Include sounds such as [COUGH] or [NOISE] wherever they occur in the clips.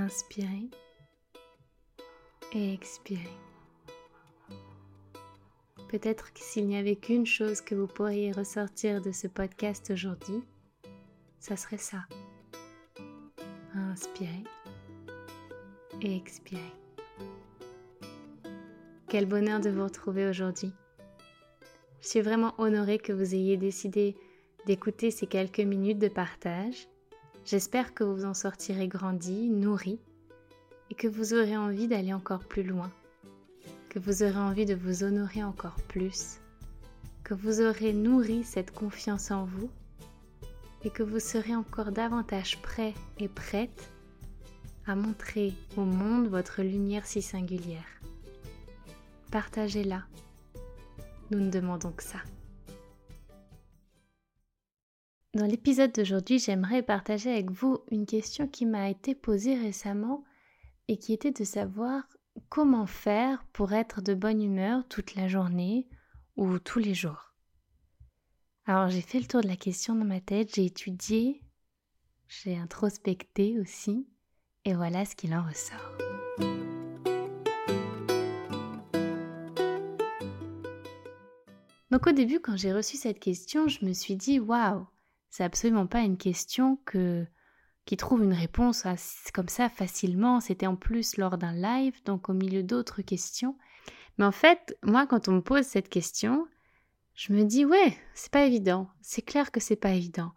Inspirez et expirez. Peut-être que s'il n'y avait qu'une chose que vous pourriez ressortir de ce podcast aujourd'hui, ça serait ça. Inspirez et expirez. Quel bonheur de vous retrouver aujourd'hui. Je suis vraiment honorée que vous ayez décidé d'écouter ces quelques minutes de partage. J'espère que vous en sortirez grandi, nourri, et que vous aurez envie d'aller encore plus loin, que vous aurez envie de vous honorer encore plus, que vous aurez nourri cette confiance en vous, et que vous serez encore davantage prêt et prête à montrer au monde votre lumière si singulière partagez-la. Nous ne demandons que ça. Dans l'épisode d'aujourd'hui, j'aimerais partager avec vous une question qui m'a été posée récemment et qui était de savoir comment faire pour être de bonne humeur toute la journée ou tous les jours. Alors j'ai fait le tour de la question dans ma tête, j'ai étudié, j'ai introspecté aussi, et voilà ce qu'il en ressort. Donc au début, quand j'ai reçu cette question, je me suis dit waouh, c'est absolument pas une question que qui trouve une réponse comme ça facilement. C'était en plus lors d'un live, donc au milieu d'autres questions. Mais en fait, moi, quand on me pose cette question, je me dis ouais, c'est pas évident. C'est clair que c'est pas évident.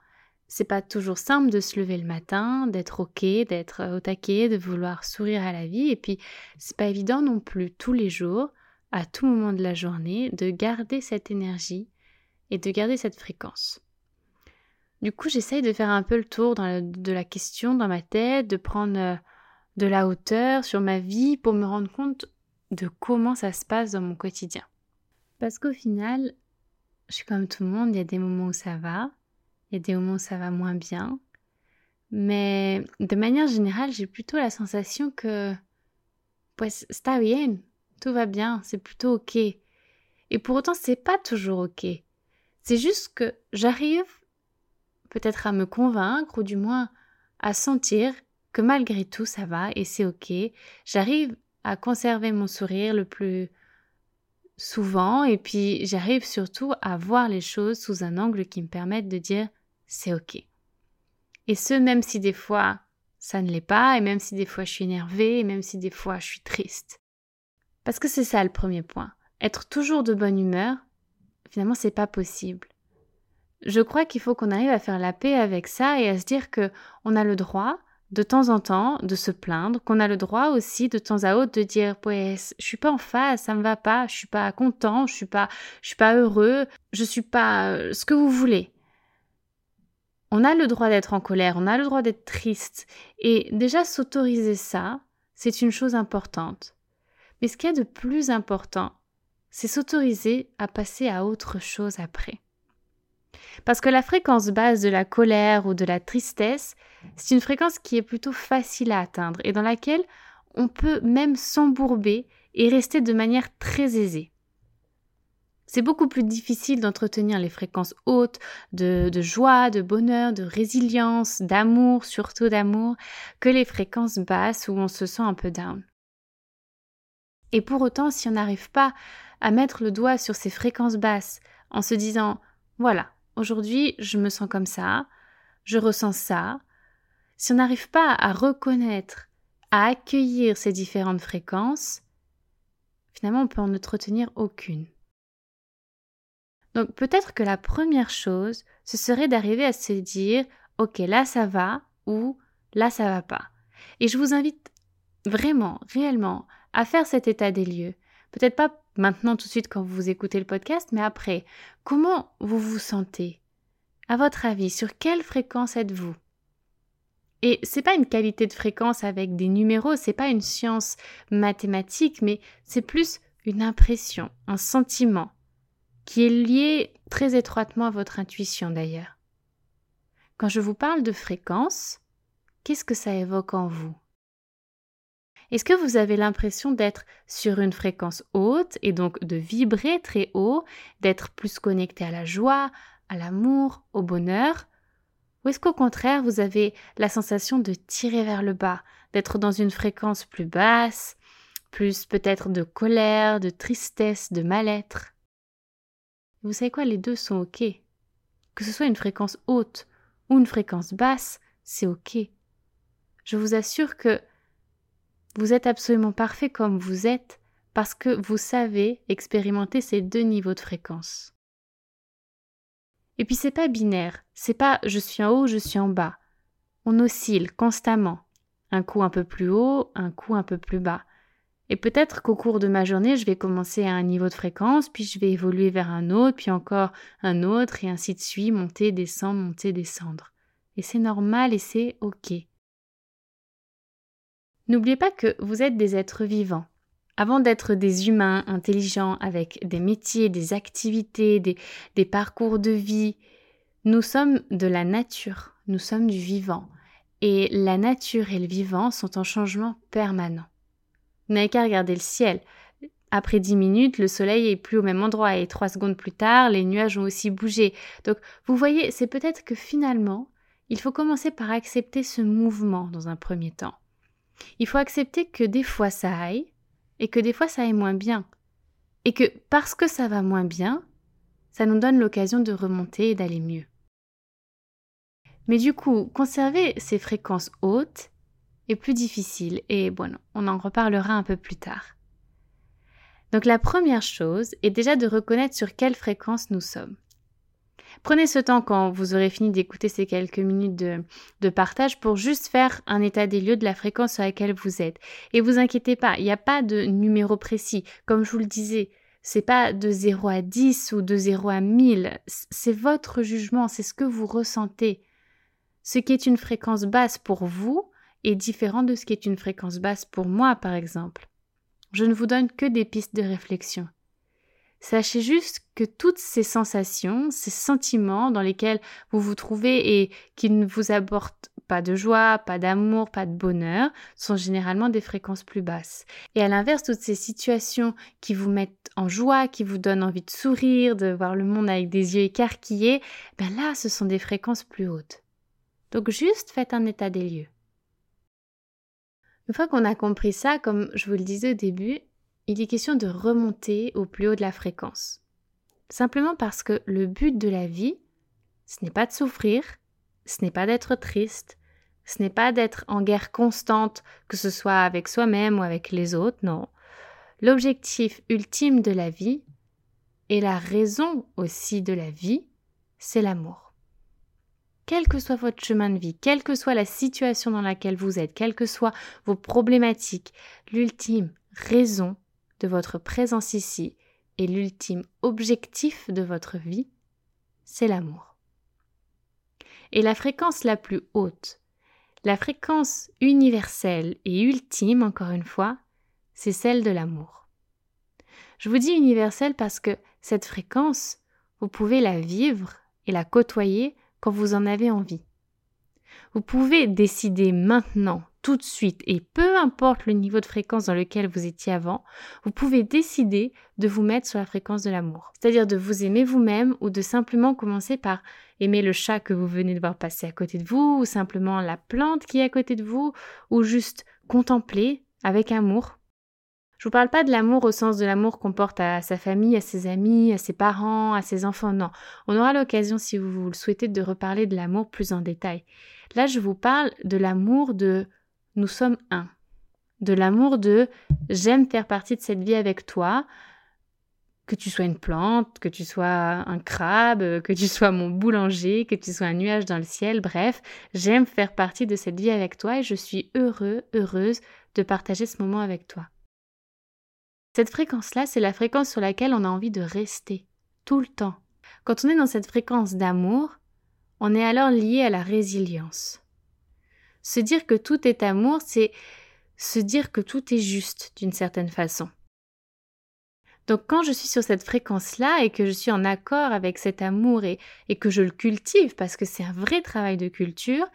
C'est pas toujours simple de se lever le matin, d'être ok, d'être au taquet, de vouloir sourire à la vie. Et puis, c'est pas évident non plus tous les jours à tout moment de la journée de garder cette énergie et de garder cette fréquence. Du coup, j'essaye de faire un peu le tour de la question dans ma tête, de prendre euh, de la hauteur sur ma vie pour me rendre compte de comment ça se passe dans mon quotidien. Parce qu'au final, je suis comme tout le monde, il y a des moments où ça va, il y a des moments où ça va moins bien. Mais de manière générale, j'ai plutôt la sensation que pues está bien, tout va bien, c'est plutôt ok. Et pour autant, c'est pas toujours ok. C'est juste que j'arrive peut-être à me convaincre, ou du moins à sentir que malgré tout ça va et c'est ok. J'arrive à conserver mon sourire le plus souvent et puis j'arrive surtout à voir les choses sous un angle qui me permette de dire c'est ok. Et ce, même si des fois ça ne l'est pas, et même si des fois je suis énervée, et même si des fois je suis triste. Parce que c'est ça le premier point. Être toujours de bonne humeur, finalement, c'est pas possible. Je crois qu'il faut qu'on arrive à faire la paix avec ça et à se dire que on a le droit de temps en temps de se plaindre, qu'on a le droit aussi de temps à autre de dire ouais, je suis pas en phase, ça me va pas, je suis pas content, je suis pas je suis pas heureux, je suis pas euh, ce que vous voulez. On a le droit d'être en colère, on a le droit d'être triste et déjà s'autoriser ça, c'est une chose importante. Mais ce qu'il y a de plus important, c'est s'autoriser à passer à autre chose après. Parce que la fréquence basse de la colère ou de la tristesse, c'est une fréquence qui est plutôt facile à atteindre et dans laquelle on peut même s'embourber et rester de manière très aisée. C'est beaucoup plus difficile d'entretenir les fréquences hautes de, joie, de bonheur, de résilience, d'amour, surtout d'amour, que les fréquences basses où on se sent un peu down. Et pour autant, si on n'arrive pas à mettre le doigt sur ces fréquences basses en se disant, voilà, aujourd'hui je me sens comme ça, je ressens ça, si on n'arrive pas à reconnaître, à accueillir ces différentes fréquences, finalement on peut en entretenir aucune. Donc peut-être que la première chose, ce serait d'arriver à se dire, ok, là ça va ou là ça va pas. Et je vous invite vraiment, réellement, à faire cet état des lieux. Peut-être pas maintenant tout de suite quand vous écoutez le podcast, mais après. Comment vous vous sentez? À votre avis, sur quelle fréquence êtes-vous? Et c'est pas une qualité de fréquence avec des numéros, c'est pas une science mathématique, mais c'est plus une impression, un sentiment qui est lié très étroitement à votre intuition d'ailleurs. Quand je vous parle de fréquence, qu'est-ce que ça évoque en vous? Est-ce que vous avez l'impression d'être sur une fréquence haute et donc de vibrer très haut, d'être plus connecté à la joie, à l'amour, au bonheur? Ou est-ce qu'au contraire vous avez la sensation de tirer vers le bas, d'être dans une fréquence plus basse, plus peut-être de colère, de tristesse, de mal-être? Vous savez quoi, les deux sont OK. Que ce soit une fréquence haute ou une fréquence basse, c'est OK. Je vous assure que vous êtes absolument parfait comme vous êtes parce que vous savez expérimenter ces deux niveaux de fréquence. Et puis c'est pas binaire, c'est pas je suis en haut, je suis en bas. On oscille constamment. Un coup un peu plus haut, un coup un peu plus bas. Et peut-être qu'au cours de ma journée, je vais commencer à un niveau de fréquence, puis je vais évoluer vers un autre, puis encore un autre, et ainsi de suite, monter, descendre, monter, descendre. Et c'est normal et c'est OK. N'oubliez pas que vous êtes des êtres vivants. Avant d'être des humains intelligents avec des métiers, des activités, des, parcours de vie, nous sommes de la nature, nous sommes du vivant. Et la nature et le vivant sont en changement permanent. Vous n'avez qu'à regarder le ciel. Après dix minutes, le soleil est plus au même endroit et trois secondes plus tard, les nuages ont aussi bougé. Donc, vous voyez, c'est peut-être que finalement, il faut commencer par accepter ce mouvement dans un premier temps. Il faut accepter que des fois ça aille et que des fois ça aille moins bien. Et que parce que ça va moins bien, ça nous donne l'occasion de remonter et d'aller mieux. Mais du coup, conserver ces fréquences hautes est plus difficile et bon, on en reparlera un peu plus tard. Donc la première chose est déjà de reconnaître sur quelle fréquence nous sommes. Prenez ce temps quand vous aurez fini d'écouter ces quelques minutes de, partage pour juste faire un état des lieux de la fréquence sur laquelle vous êtes. Et vous inquiétez pas, il n'y a pas de numéro précis. Comme je vous le disais, c'est pas de 0 à 10 ou de 0 à 1000. C'est votre jugement, c'est ce que vous ressentez. Ce qui est une fréquence basse pour vous est différent de ce qui est une fréquence basse pour moi, par exemple. Je ne vous donne que des pistes de réflexion. Sachez juste que toutes ces sensations, ces sentiments dans lesquels vous vous trouvez et qui ne vous apportent pas de joie, pas d'amour, pas de bonheur, sont généralement des fréquences plus basses. Et à l'inverse, toutes ces situations qui vous mettent en joie, qui vous donnent envie de sourire, de voir le monde avec des yeux écarquillés, ben là, ce sont des fréquences plus hautes. Donc juste faites un état des lieux. Une fois qu'on a compris ça, comme je vous le disais au début, il est question de remonter au plus haut de la fréquence. Simplement parce que le but de la vie, ce n'est pas de souffrir, ce n'est pas d'être triste, ce n'est pas d'être en guerre constante, que ce soit avec soi-même ou avec les autres, non. L'objectif ultime de la vie, et la raison aussi de la vie, c'est l'amour. Quel que soit votre chemin de vie, quelle que soit la situation dans laquelle vous êtes, quelles que soient vos problématiques, l'ultime raison de votre présence ici et l'ultime objectif de votre vie, c'est l'amour. Et la fréquence la plus haute, la fréquence universelle et ultime, encore une fois, c'est celle de l'amour. Je vous dis universelle parce que cette fréquence, vous pouvez la vivre et la côtoyer quand vous en avez envie. Vous pouvez décider maintenant tout de suite et peu importe le niveau de fréquence dans lequel vous étiez avant, vous pouvez décider de vous mettre sur la fréquence de l'amour. C'est-à-dire de vous aimer vous-même ou de simplement commencer par aimer le chat que vous venez de voir passer à côté de vous ou simplement la plante qui est à côté de vous ou juste contempler avec amour. Je vous parle pas de l'amour au sens de l'amour qu'on porte à sa famille, à ses amis, à ses parents, à ses enfants, non. On aura l'occasion, si vous le souhaitez, de reparler de l'amour plus en détail. Là, je vous parle de l'amour de nous sommes un. De l'amour de j'aime faire partie de cette vie avec toi, que tu sois une plante, que tu sois un crabe, que tu sois mon boulanger, que tu sois un nuage dans le ciel, bref, j'aime faire partie de cette vie avec toi et je suis heureux, heureuse de partager ce moment avec toi. Cette fréquence-là, c'est la fréquence sur laquelle on a envie de rester, tout le temps. Quand on est dans cette fréquence d'amour, on est alors lié à la résilience. Se dire que tout est amour, c'est se dire que tout est juste d'une certaine façon. Donc quand je suis sur cette fréquence-là et que je suis en accord avec cet amour et, que je le cultive, parce que c'est un vrai travail de culture,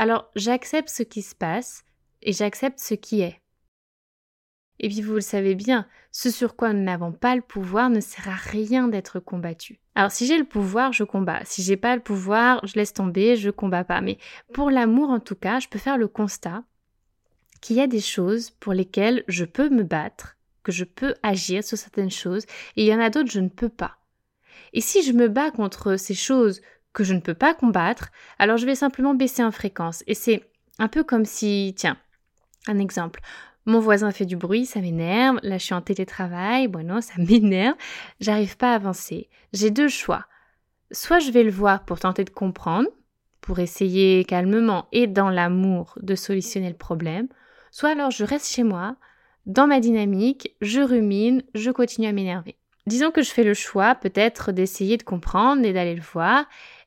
alors j'accepte ce qui se passe et j'accepte ce qui est. Et puis vous le savez bien, ce sur quoi nous n'avons pas le pouvoir ne sert à rien d'être combattu. Alors si j'ai le pouvoir, je combats. Si j'ai pas le pouvoir, je laisse tomber, je combats pas. Mais pour l'amour en tout cas, je peux faire le constat qu'il y a des choses pour lesquelles je peux me battre, que je peux agir sur certaines choses, et il y en a d'autres je ne peux pas. Et si je me bats contre ces choses que je ne peux pas combattre, alors je vais simplement baisser en fréquence. Et c'est un peu comme si, tiens, un exemple. Mon voisin fait du bruit, ça m'énerve. Là, je suis en télétravail. Bon, ça [LAUGHS] m'énerve. J'arrive pas à avancer. J'ai deux choix. Soit je vais le voir pour tenter de comprendre, pour essayer calmement et dans l'amour de solutionner le problème. Soit alors je reste chez moi, dans ma dynamique, je rumine, je continue à m'énerver. Disons que je fais le choix peut-être d'essayer de comprendre et d'aller le voir,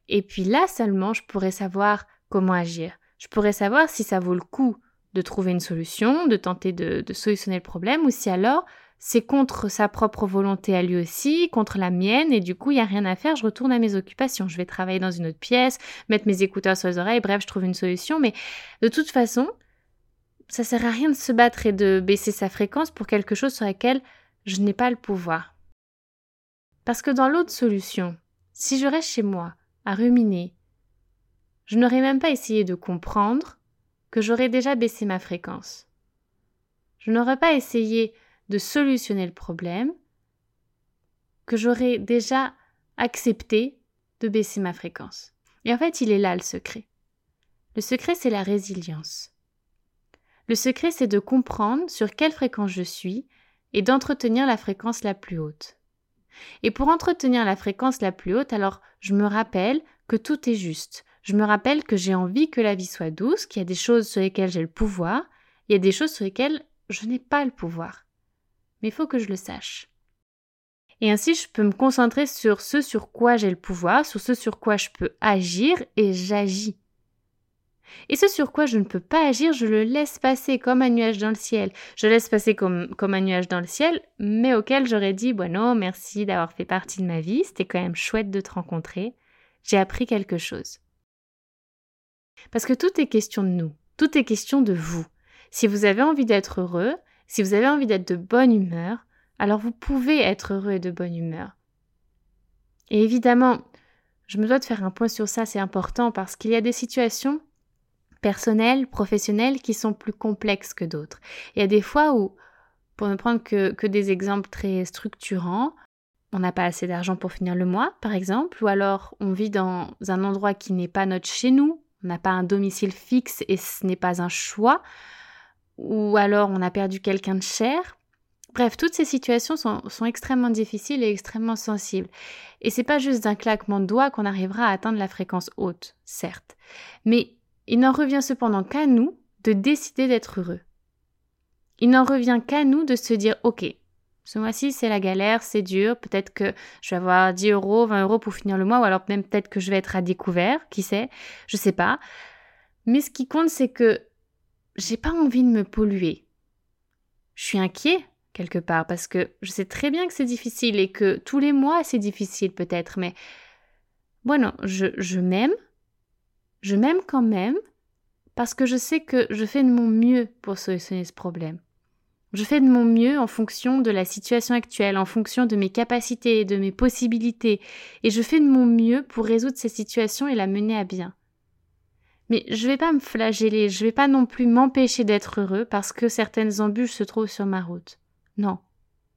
et puis là seulement je pourrais savoir comment agir. Je pourrais savoir si ça vaut le coup de trouver une solution, de tenter de, solutionner le problème, ou si alors c'est contre sa propre volonté à lui aussi, contre la mienne, et du coup il n'y a rien à faire, je retourne à mes occupations. Je vais travailler dans une autre pièce, mettre mes écouteurs sur les oreilles, bref, je trouve une solution, mais de toute façon, ça sert à rien de se battre et de baisser sa fréquence pour quelque chose sur laquelle je n'ai pas le pouvoir. Parce que dans l'autre solution, si je reste chez moi, à ruminer, je n'aurais même pas essayé de comprendre que j'aurais déjà baissé ma fréquence. Je n'aurais pas essayé de solutionner le problème, que j'aurais déjà accepté de baisser ma fréquence. Et en fait, il est là le secret. Le secret, c'est la résilience. Le secret, c'est de comprendre sur quelle fréquence je suis et d'entretenir la fréquence la plus haute. Et pour entretenir la fréquence la plus haute, alors je me rappelle que tout est juste. Je me rappelle que j'ai envie que la vie soit douce, qu'il y a des choses sur lesquelles j'ai le pouvoir, il y a des choses sur lesquelles je n'ai pas le pouvoir. Mais il faut que je le sache. Et ainsi, je peux me concentrer sur ce sur quoi j'ai le pouvoir, sur ce sur quoi je peux agir, et j'agis. Et ce sur quoi je ne peux pas agir, je le laisse passer comme un nuage dans le ciel. Je laisse passer comme, comme un nuage dans le ciel, mais auquel j'aurais dit, bueno, merci d'avoir fait partie de ma vie, c'était quand même chouette de te rencontrer, j'ai appris quelque chose. Parce que tout est question de nous, tout est question de vous. Si vous avez envie d'être heureux, si vous avez envie d'être de bonne humeur, alors vous pouvez être heureux et de bonne humeur. Et évidemment, je me dois de faire un point sur ça, c'est important parce qu'il y a des situations personnels, professionnels qui sont plus complexes que d'autres. Il y a des fois où, pour ne prendre que des exemples très structurants, on n'a pas assez d'argent pour finir le mois, par exemple, ou alors on vit dans un endroit qui n'est pas notre chez nous, on n'a pas un domicile fixe et ce n'est pas un choix, ou alors on a perdu quelqu'un de cher. Bref, toutes ces situations sont, extrêmement difficiles et extrêmement sensibles. Et c'est pas juste d'un claquement de doigts qu'on arrivera à atteindre la fréquence haute, certes. Mais il n'en revient cependant qu'à nous de décider d'être heureux. Il n'en revient qu'à nous de se dire Ok, ce mois-ci c'est la galère, c'est dur, peut-être que je vais avoir 10 euros, 20 euros pour finir le mois, ou alors même peut-être que je vais être à découvert, qui sait, je sais pas. Mais ce qui compte, c'est que j'ai pas envie de me polluer. Je suis inquiet quelque part parce que je sais très bien que c'est difficile et que tous les mois c'est difficile peut-être, mais bon, je, je m'aime, je m'aime quand même parce que je sais que je fais de mon mieux pour solutionner ce problème. Je fais de mon mieux en fonction de la situation actuelle, en fonction de mes capacités et de mes possibilités, et je fais de mon mieux pour résoudre cette situation et la mener à bien. Mais je ne vais pas me flageller, je ne vais pas non plus m'empêcher d'être heureux parce que certaines embûches se trouvent sur ma route. Non,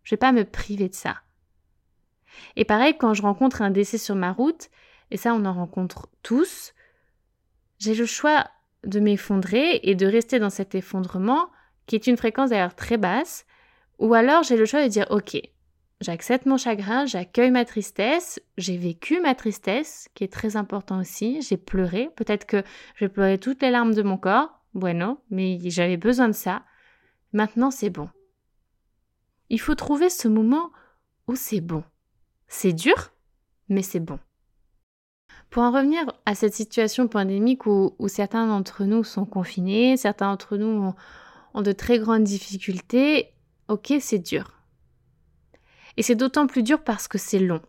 je ne vais pas me priver de ça. Et pareil, quand je rencontre un décès sur ma route, et ça on en rencontre tous, j'ai le choix de m'effondrer et de rester dans cet effondrement, qui est une fréquence d'ailleurs très basse, ou alors j'ai le choix de dire ok, j'accepte mon chagrin, j'accueille ma tristesse, j'ai vécu ma tristesse, qui est très important aussi, j'ai pleuré, peut-être que j'ai pleuré toutes les larmes de mon corps, bueno, mais j'avais besoin de ça, maintenant c'est bon. Il faut trouver ce moment où c'est bon. C'est dur, mais c'est bon. Pour en revenir à cette situation pandémique où, certains d'entre nous sont confinés, certains d'entre nous ont, de très grandes difficultés, ok, c'est dur. Et c'est d'autant plus dur parce que c'est long.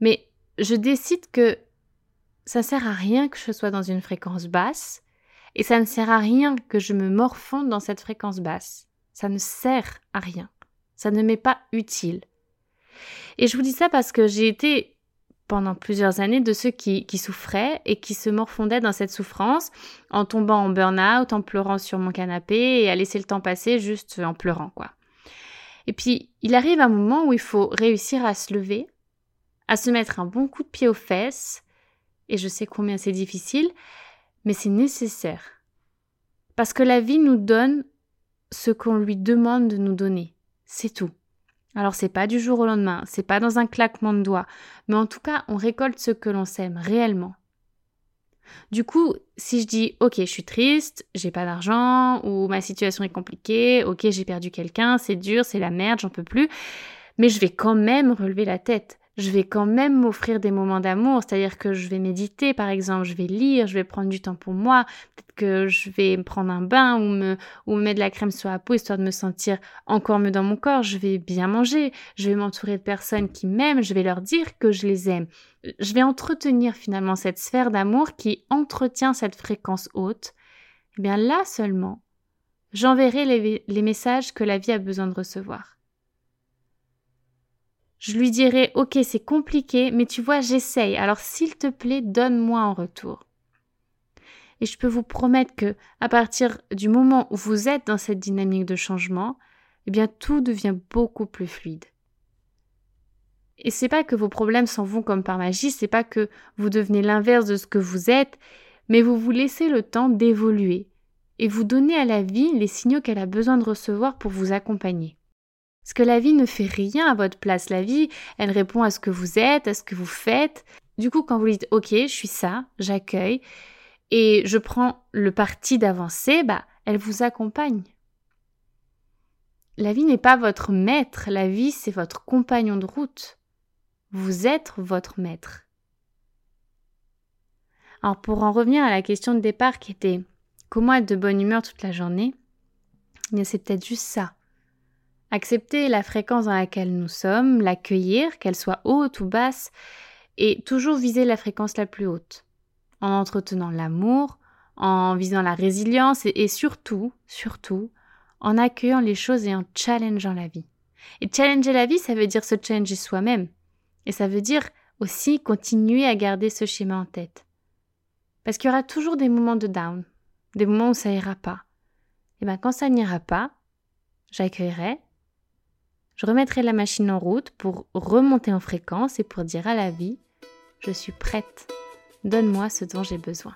Mais je décide que ça ne sert à rien que je sois dans une fréquence basse et ça ne sert à rien que je me morfonde dans cette fréquence basse. Ça ne sert à rien. Ça ne m'est pas utile. Et je vous dis ça parce que j'ai été pendant plusieurs années de ceux qui, souffraient et qui se morfondaient dans cette souffrance en tombant en burn-out, en pleurant sur mon canapé et à laisser le temps passer juste en pleurant, quoi. Et puis, il arrive un moment où il faut réussir à se lever, à se mettre un bon coup de pied aux fesses, et je sais combien c'est difficile, mais c'est nécessaire. Parce que la vie nous donne ce qu'on lui demande de nous donner. C'est tout. Alors c'est pas du jour au lendemain, c'est pas dans un claquement de doigts, mais en tout cas on récolte ce que l'on sème réellement. Du coup, si je dis OK, je suis triste, j'ai pas d'argent ou ma situation est compliquée, OK, j'ai perdu quelqu'un, c'est dur, c'est la merde, j'en peux plus, mais je vais quand même relever la tête je vais quand même m'offrir des moments d'amour, c'est-à-dire que je vais méditer par exemple, je vais lire, je vais prendre du temps pour moi, peut-être que je vais prendre un bain ou me, ou mettre de la crème sur la peau histoire de me sentir encore mieux dans mon corps, je vais bien manger, je vais m'entourer de personnes qui m'aiment, je vais leur dire que je les aime. Je vais entretenir finalement cette sphère d'amour qui entretient cette fréquence haute. Et eh bien là seulement, j'enverrai les messages que la vie a besoin de recevoir. Je lui dirai Ok, c'est compliqué, mais tu vois, j'essaye, alors s'il te plaît, donne-moi en retour. Et je peux vous promettre que, à partir du moment où vous êtes dans cette dynamique de changement, eh bien, tout devient beaucoup plus fluide. Et c'est pas que vos problèmes s'en vont comme par magie, c'est pas que vous devenez l'inverse de ce que vous êtes, mais vous vous laissez le temps d'évoluer et vous donnez à la vie les signaux qu'elle a besoin de recevoir pour vous accompagner. Parce que la vie ne fait rien à votre place. La vie, elle répond à ce que vous êtes, à ce que vous faites. Du coup, quand vous dites OK, je suis ça, j'accueille et je prends le parti d'avancer, bah, elle vous accompagne. La vie n'est pas votre maître, la vie c'est votre compagnon de route. Vous êtes votre maître. Alors pour en revenir à la question de départ qui était comment être de bonne humeur toute la journée, eh c'est peut-être juste ça. Accepter la fréquence dans laquelle nous sommes, l'accueillir, qu'elle soit haute ou basse, et toujours viser la fréquence la plus haute, en entretenant l'amour, en visant la résilience et, surtout, surtout, en accueillant les choses et en challengeant la vie. Et challenger la vie, ça veut dire se challenger soi-même. Et ça veut dire aussi continuer à garder ce schéma en tête. Parce qu'il y aura toujours des moments de down, des moments où ça ira pas. Et bien quand ça n'ira pas, j'accueillerai, je remettrai la machine en route pour remonter en fréquence et pour dire à la vie, je suis prête, donne-moi ce dont j'ai besoin.